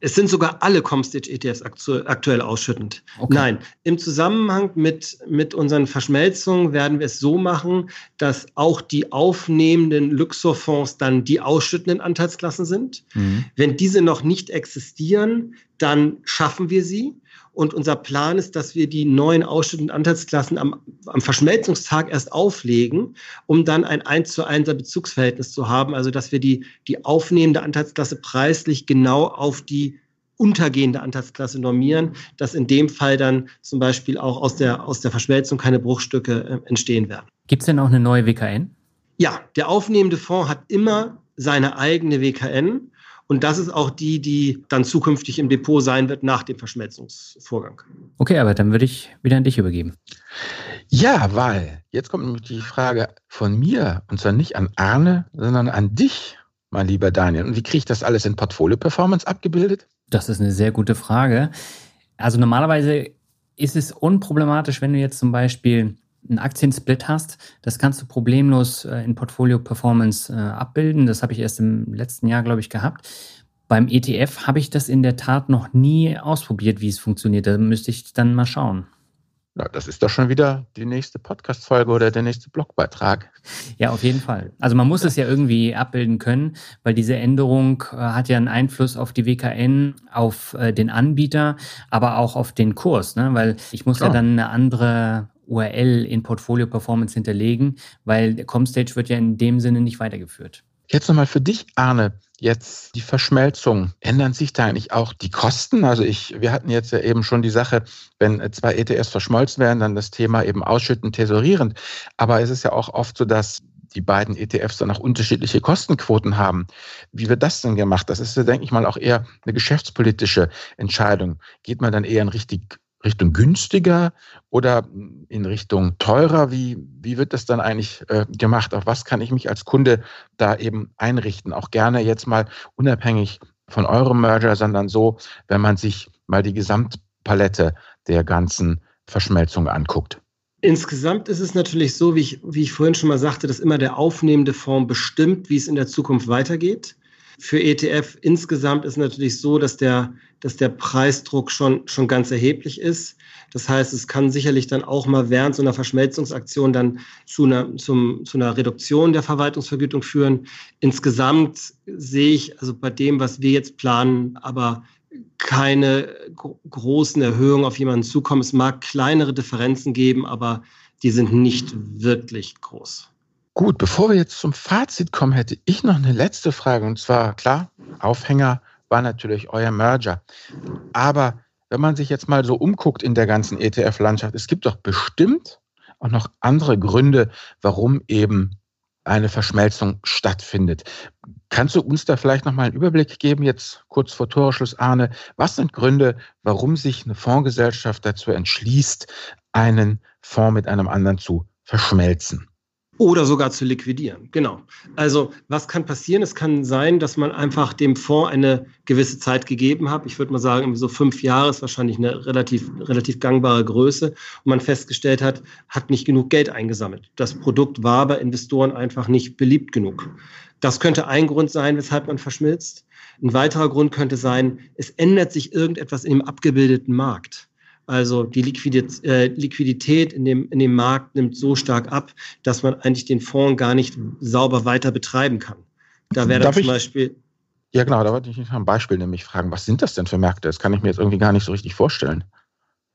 C: Es sind sogar alle Comstage-ETFs aktuell ausschüttend. Okay. Nein, im Zusammenhang mit, mit unseren Verschmelzungen werden wir es so machen, dass auch die aufnehmenden Luxorfonds dann die ausschüttenden Anteilsklassen sind. Mhm. Wenn diese noch nicht existieren, dann schaffen wir sie. Und unser Plan ist, dass wir die neuen ausschüttenden Anteilsklassen am, am Verschmelzungstag erst auflegen, um dann ein 1 zu 1 Bezugsverhältnis zu haben. Also, dass wir die, die aufnehmende Anteilsklasse preislich genau auf die untergehende Anteilsklasse normieren, dass in dem Fall dann zum Beispiel auch aus der, aus der Verschmelzung keine Bruchstücke äh, entstehen werden.
B: Gibt es denn auch eine neue WKN?
C: Ja, der aufnehmende Fonds hat immer seine eigene WKN und das ist auch die, die dann zukünftig im Depot sein wird nach dem Verschmelzungsvorgang.
B: Okay, aber dann würde ich wieder an dich übergeben.
A: Ja, weil jetzt kommt nämlich die Frage von mir, und zwar nicht an Arne, sondern an dich, mein lieber Daniel. Und wie kriege ich das alles in Portfolio Performance abgebildet?
B: Das ist eine sehr gute Frage. Also normalerweise ist es unproblematisch, wenn du jetzt zum Beispiel einen Aktiensplit hast, das kannst du problemlos äh, in Portfolio Performance äh, abbilden. Das habe ich erst im letzten Jahr, glaube ich, gehabt. Beim ETF habe ich das in der Tat noch nie ausprobiert, wie es funktioniert. Da müsste ich dann mal schauen.
A: Ja, das ist doch schon wieder die nächste Podcast-Folge oder der nächste Blogbeitrag.
B: Ja, auf jeden Fall. Also man muss es ja irgendwie abbilden können, weil diese Änderung äh, hat ja einen Einfluss auf die WKN, auf äh, den Anbieter, aber auch auf den Kurs, ne? weil ich muss ja, ja dann eine andere URL in Portfolio Performance hinterlegen, weil der Comstage wird ja in dem Sinne nicht weitergeführt.
A: Jetzt nochmal für dich, Arne, jetzt die Verschmelzung. Ändern sich da eigentlich auch die Kosten? Also ich, wir hatten jetzt ja eben schon die Sache, wenn zwei ETFs verschmolzen werden, dann das Thema eben ausschütten, tesorierend. Aber es ist ja auch oft so, dass die beiden ETFs dann auch unterschiedliche Kostenquoten haben. Wie wird das denn gemacht? Das ist, denke ich mal, auch eher eine geschäftspolitische Entscheidung. Geht man dann eher in richtig Richtung günstiger oder in Richtung teurer? Wie, wie wird das dann eigentlich äh, gemacht? Auf was kann ich mich als Kunde da eben einrichten? Auch gerne jetzt mal unabhängig von eurem Merger, sondern so, wenn man sich mal die Gesamtpalette der ganzen Verschmelzung anguckt.
C: Insgesamt ist es natürlich so, wie ich, wie ich vorhin schon mal sagte, dass immer der aufnehmende Fonds bestimmt, wie es in der Zukunft weitergeht. Für ETF insgesamt ist natürlich so, dass der, dass der Preisdruck schon, schon ganz erheblich ist. Das heißt, es kann sicherlich dann auch mal während so einer Verschmelzungsaktion dann zu einer, zum, zu einer Reduktion der Verwaltungsvergütung führen. Insgesamt sehe ich also bei dem, was wir jetzt planen, aber keine großen Erhöhungen auf jemanden zukommen. Es mag kleinere Differenzen geben, aber die sind nicht wirklich groß.
A: Gut, bevor wir jetzt zum Fazit kommen, hätte ich noch eine letzte Frage. Und zwar, klar, Aufhänger war natürlich euer Merger. Aber wenn man sich jetzt mal so umguckt in der ganzen ETF-Landschaft, es gibt doch bestimmt auch noch andere Gründe, warum eben eine Verschmelzung stattfindet. Kannst du uns da vielleicht noch mal einen Überblick geben, jetzt kurz vor Torschluss, Arne? Was sind Gründe, warum sich eine Fondsgesellschaft dazu entschließt, einen Fonds mit einem anderen zu verschmelzen?
C: Oder sogar zu liquidieren, genau. Also was kann passieren? Es kann sein, dass man einfach dem Fonds eine gewisse Zeit gegeben hat. Ich würde mal sagen, so fünf Jahre ist wahrscheinlich eine relativ, relativ gangbare Größe. Und man festgestellt hat, hat nicht genug Geld eingesammelt. Das Produkt war bei Investoren einfach nicht beliebt genug. Das könnte ein Grund sein, weshalb man verschmilzt. Ein weiterer Grund könnte sein, es ändert sich irgendetwas dem abgebildeten Markt. Also die äh, Liquidität in dem, in dem Markt nimmt so stark ab, dass man eigentlich den Fonds gar nicht sauber weiter betreiben kann.
A: Da wäre zum Beispiel. Ja, genau, da wollte ich nach einem Beispiel nämlich fragen. Was sind das denn für Märkte? Das kann ich mir jetzt irgendwie gar nicht so richtig vorstellen.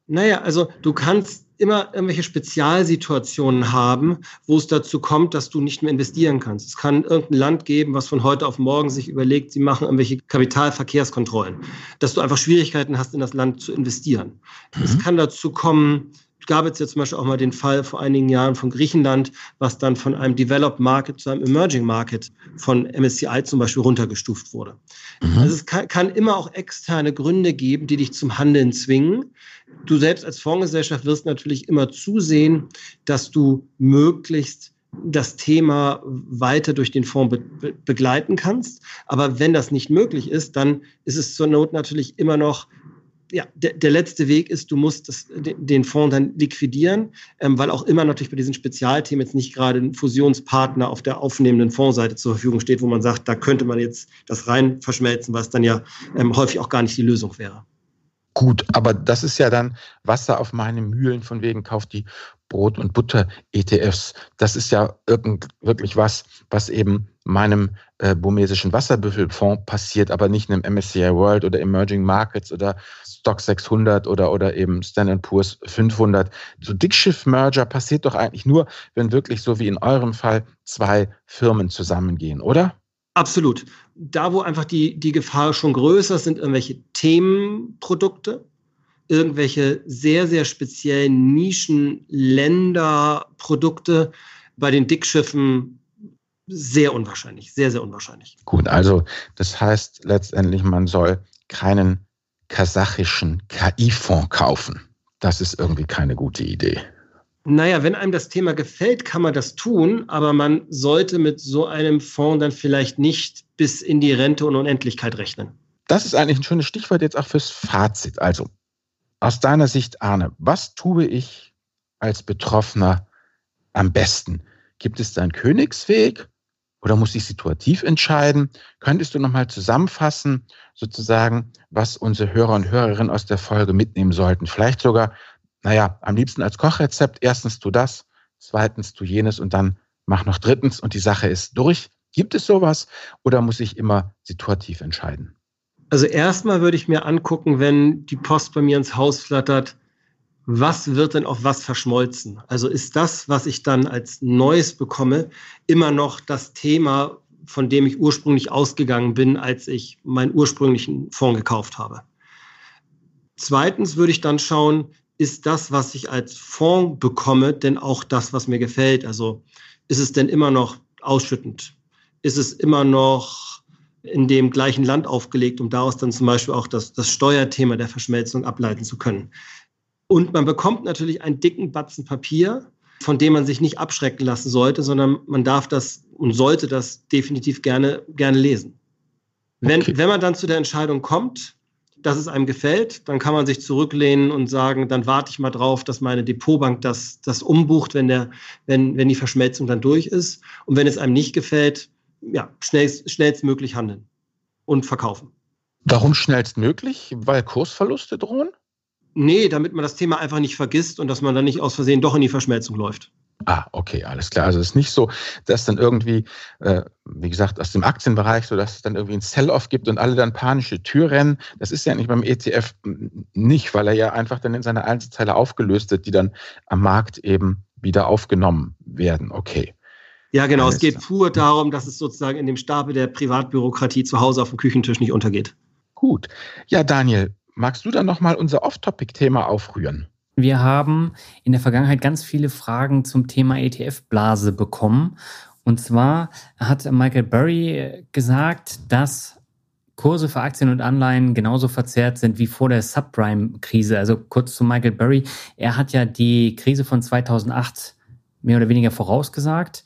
C: Naja, also du kannst immer irgendwelche Spezialsituationen haben, wo es dazu kommt, dass du nicht mehr investieren kannst. Es kann irgendein Land geben, was von heute auf morgen sich überlegt, sie machen irgendwelche Kapitalverkehrskontrollen, dass du einfach Schwierigkeiten hast, in das Land zu investieren. Mhm. Es kann dazu kommen, gab es ja zum Beispiel auch mal den Fall vor einigen Jahren von Griechenland, was dann von einem Developed Market zu einem Emerging Market von MSCI zum Beispiel runtergestuft wurde. Mhm. Also es kann, kann immer auch externe Gründe geben, die dich zum Handeln zwingen. Du selbst als Fondsgesellschaft wirst natürlich immer zusehen, dass du möglichst das Thema weiter durch den Fonds be begleiten kannst. Aber wenn das nicht möglich ist, dann ist es zur Not natürlich immer noch ja, der, der, letzte Weg ist, du musst das, den Fonds dann liquidieren, ähm, weil auch immer natürlich bei diesen Spezialthemen jetzt nicht gerade ein Fusionspartner auf der aufnehmenden Fondsseite zur Verfügung steht, wo man sagt, da könnte man jetzt das rein verschmelzen, was dann ja ähm, häufig auch gar nicht die Lösung wäre.
A: Gut, aber das ist ja dann Wasser auf meine Mühlen von wegen kauft die Brot- und Butter-ETFs. Das ist ja wirklich was, was eben meinem äh, burmesischen Wasserbüffelfonds passiert, aber nicht in einem MSCI World oder Emerging Markets oder Stock 600 oder, oder eben Standard Poor's 500. So Dickschiff-Merger passiert doch eigentlich nur, wenn wirklich so wie in eurem Fall zwei Firmen zusammengehen, oder?
C: Absolut. Da, wo einfach die, die Gefahr schon größer ist, sind irgendwelche Themenprodukte, irgendwelche sehr, sehr speziellen Nischen-Länderprodukte. Bei den Dickschiffen sehr unwahrscheinlich, sehr, sehr unwahrscheinlich.
A: Gut, also das heißt letztendlich, man soll keinen kasachischen KI-Fonds kaufen. Das ist irgendwie keine gute Idee.
C: Naja, wenn einem das Thema gefällt, kann man das tun, aber man sollte mit so einem Fonds dann vielleicht nicht bis in die Rente und Unendlichkeit rechnen.
A: Das ist eigentlich ein schönes Stichwort jetzt auch fürs Fazit. Also, aus deiner Sicht, Arne, was tue ich als Betroffener am besten? Gibt es da einen Königsweg oder muss ich situativ entscheiden? Könntest du nochmal zusammenfassen, sozusagen, was unsere Hörer und Hörerinnen aus der Folge mitnehmen sollten? Vielleicht sogar naja, am liebsten als Kochrezept. Erstens tu das, zweitens tu jenes und dann mach noch drittens und die Sache ist durch. Gibt es sowas oder muss ich immer situativ entscheiden?
C: Also erstmal würde ich mir angucken, wenn die Post bei mir ins Haus flattert, was wird denn auf was verschmolzen? Also ist das, was ich dann als Neues bekomme, immer noch das Thema, von dem ich ursprünglich ausgegangen bin, als ich meinen ursprünglichen Fonds gekauft habe? Zweitens würde ich dann schauen, ist das, was ich als Fonds bekomme, denn auch das, was mir gefällt? Also ist es denn immer noch ausschüttend? Ist es immer noch in dem gleichen Land aufgelegt, um daraus dann zum Beispiel auch das, das Steuerthema der Verschmelzung ableiten zu können? Und man bekommt natürlich einen dicken Batzen Papier, von dem man sich nicht abschrecken lassen sollte, sondern man darf das und sollte das definitiv gerne, gerne lesen. Wenn, okay. wenn man dann zu der Entscheidung kommt, dass es einem gefällt, dann kann man sich zurücklehnen und sagen, dann warte ich mal drauf, dass meine Depotbank das, das umbucht, wenn, der, wenn, wenn die Verschmelzung dann durch ist. Und wenn es einem nicht gefällt, ja, schnellst, schnellstmöglich handeln. und verkaufen.
A: Warum schnellstmöglich? Weil Kursverluste drohen?
C: Nee, damit man das Thema einfach nicht vergisst und dass man dann nicht aus Versehen doch in die Verschmelzung läuft.
A: Ah, okay, alles klar. Also es ist nicht so, dass dann irgendwie, äh, wie gesagt, aus dem Aktienbereich, so dass es dann irgendwie ein Sell-off gibt und alle dann panische Tür rennen. Das ist ja nicht beim ETF nicht, weil er ja einfach dann in seine Einzelteile aufgelöst wird, die dann am Markt eben wieder aufgenommen werden. Okay.
C: Ja, genau. Alles es geht pur darum, dass es sozusagen in dem Stapel der Privatbürokratie zu Hause auf dem Küchentisch nicht untergeht.
A: Gut. Ja, Daniel, magst du dann nochmal unser Off-Topic-Thema aufrühren?
B: Wir haben in der Vergangenheit ganz viele Fragen zum Thema ETF-Blase bekommen. Und zwar hat Michael Burry gesagt, dass Kurse für Aktien und Anleihen genauso verzerrt sind wie vor der Subprime-Krise. Also kurz zu Michael Burry. Er hat ja die Krise von 2008 mehr oder weniger vorausgesagt.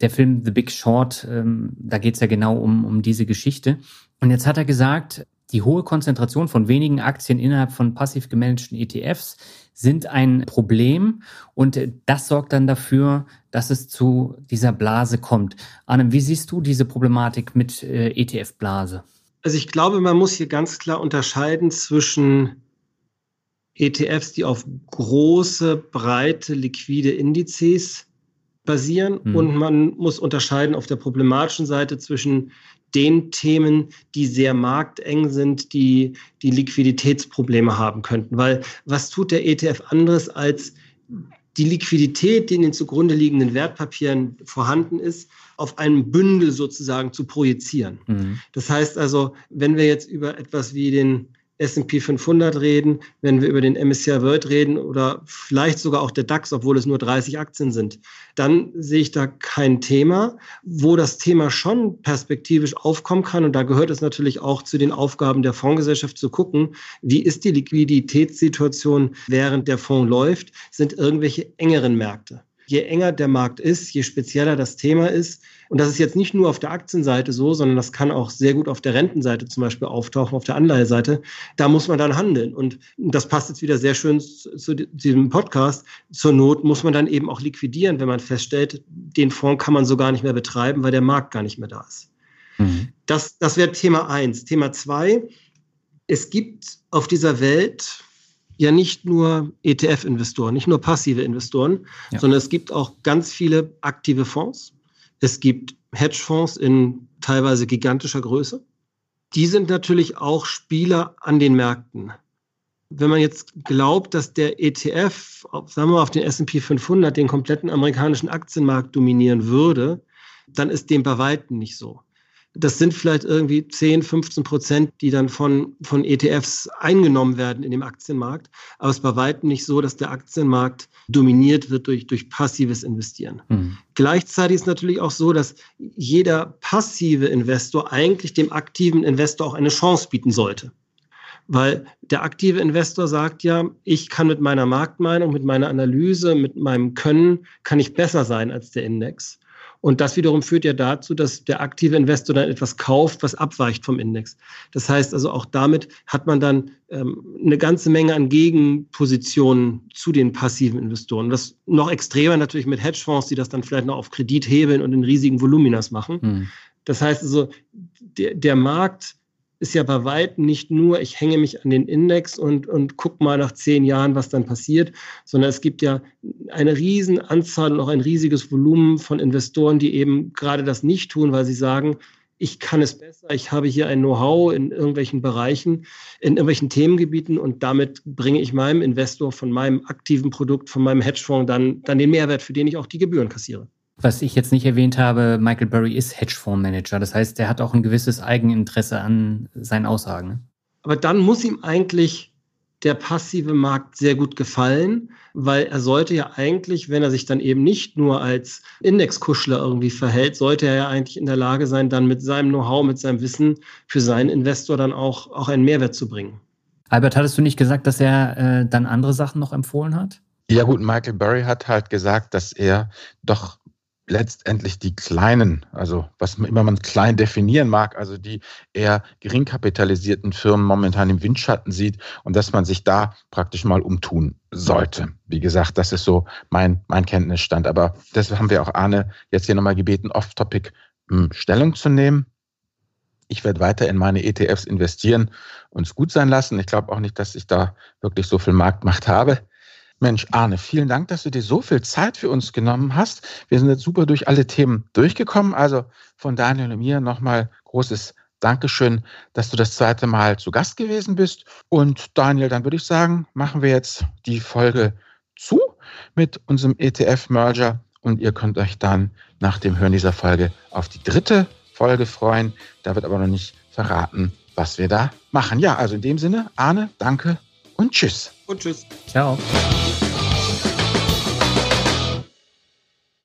B: Der Film The Big Short, ähm, da geht es ja genau um, um diese Geschichte. Und jetzt hat er gesagt, die hohe Konzentration von wenigen Aktien innerhalb von passiv gemanagten ETFs sind ein Problem und das sorgt dann dafür, dass es zu dieser Blase kommt. Arne, wie siehst du diese Problematik mit äh, ETF-Blase?
C: Also ich glaube, man muss hier ganz klar unterscheiden zwischen ETFs, die auf große, breite, liquide Indizes basieren mhm. und man muss unterscheiden auf der problematischen Seite zwischen den Themen, die sehr markteng sind, die die Liquiditätsprobleme haben könnten. Weil was tut der ETF anderes als die Liquidität, die in den zugrunde liegenden Wertpapieren vorhanden ist, auf einem Bündel sozusagen zu projizieren. Mhm. Das heißt also, wenn wir jetzt über etwas wie den S&P 500 reden, wenn wir über den MSCI World reden oder vielleicht sogar auch der DAX, obwohl es nur 30 Aktien sind, dann sehe ich da kein Thema. Wo das Thema schon perspektivisch aufkommen kann, und da gehört es natürlich auch zu den Aufgaben der Fondsgesellschaft zu gucken, wie ist die Liquiditätssituation während der Fonds läuft, sind irgendwelche engeren Märkte je enger der Markt ist, je spezieller das Thema ist, und das ist jetzt nicht nur auf der Aktienseite so, sondern das kann auch sehr gut auf der Rentenseite zum Beispiel auftauchen, auf der Anleiheseite, da muss man dann handeln. Und das passt jetzt wieder sehr schön zu diesem Podcast. Zur Not muss man dann eben auch liquidieren, wenn man feststellt, den Fonds kann man so gar nicht mehr betreiben, weil der Markt gar nicht mehr da ist. Mhm. Das, das wäre Thema eins. Thema zwei, es gibt auf dieser Welt ja nicht nur ETF-Investoren, nicht nur passive Investoren, ja. sondern es gibt auch ganz viele aktive Fonds. Es gibt Hedgefonds in teilweise gigantischer Größe. Die sind natürlich auch Spieler an den Märkten. Wenn man jetzt glaubt, dass der ETF, sagen wir mal auf den S&P 500, den kompletten amerikanischen Aktienmarkt dominieren würde, dann ist dem bei weitem nicht so. Das sind vielleicht irgendwie 10, 15 Prozent, die dann von, von ETFs eingenommen werden in dem Aktienmarkt. Aber es ist bei weitem nicht so, dass der Aktienmarkt dominiert wird durch, durch passives Investieren. Mhm. Gleichzeitig ist natürlich auch so, dass jeder passive Investor eigentlich dem aktiven Investor auch eine Chance bieten sollte. Weil der aktive Investor sagt ja, ich kann mit meiner Marktmeinung, mit meiner Analyse, mit meinem Können, kann ich besser sein als der Index. Und das wiederum führt ja dazu, dass der aktive Investor dann etwas kauft, was abweicht vom Index. Das heißt also, auch damit hat man dann ähm, eine ganze Menge an Gegenpositionen zu den passiven Investoren. Das noch extremer natürlich mit Hedgefonds, die das dann vielleicht noch auf Kredit hebeln und in riesigen Voluminas machen. Hm. Das heißt also, der, der Markt ist ja bei weitem nicht nur, ich hänge mich an den Index und, und gucke mal nach zehn Jahren, was dann passiert, sondern es gibt ja eine riesen Anzahl und auch ein riesiges Volumen von Investoren, die eben gerade das nicht tun, weil sie sagen, ich kann es besser, ich habe hier ein Know-how in irgendwelchen Bereichen, in irgendwelchen Themengebieten und damit bringe ich meinem Investor von meinem aktiven Produkt, von meinem Hedgefonds dann, dann den Mehrwert, für den ich auch die Gebühren kassiere.
B: Was ich jetzt nicht erwähnt habe, Michael Burry ist Hedgefondsmanager. Das heißt, er hat auch ein gewisses Eigeninteresse an seinen Aussagen. Ne?
C: Aber dann muss ihm eigentlich der passive Markt sehr gut gefallen, weil er sollte ja eigentlich, wenn er sich dann eben nicht nur als Indexkuschler irgendwie verhält, sollte er ja eigentlich in der Lage sein, dann mit seinem Know-how, mit seinem Wissen für seinen Investor dann auch, auch einen Mehrwert zu bringen.
B: Albert, hattest du nicht gesagt, dass er äh, dann andere Sachen noch empfohlen hat?
A: Ja gut, Michael Burry hat halt gesagt, dass er doch letztendlich die kleinen, also was immer man klein definieren mag, also die eher gering kapitalisierten Firmen momentan im Windschatten sieht und dass man sich da praktisch mal umtun sollte. Wie gesagt, das ist so mein, mein Kenntnisstand. Aber das haben wir auch Arne jetzt hier nochmal gebeten, off-topic hm, Stellung zu nehmen. Ich werde weiter in meine ETFs investieren und es gut sein lassen. Ich glaube auch nicht, dass ich da wirklich so viel Marktmacht habe. Mensch, Arne, vielen Dank, dass du dir so viel Zeit für uns genommen hast. Wir sind jetzt super durch alle Themen durchgekommen. Also von Daniel und mir nochmal großes Dankeschön, dass du das zweite Mal zu Gast gewesen bist. Und Daniel, dann würde ich sagen, machen wir jetzt die Folge zu mit unserem ETF-Merger und ihr könnt euch dann nach dem Hören dieser Folge auf die dritte Folge freuen. Da wird aber noch nicht verraten, was wir da machen. Ja, also in dem Sinne, Arne, danke und tschüss.
C: Und tschüss.
B: Ciao.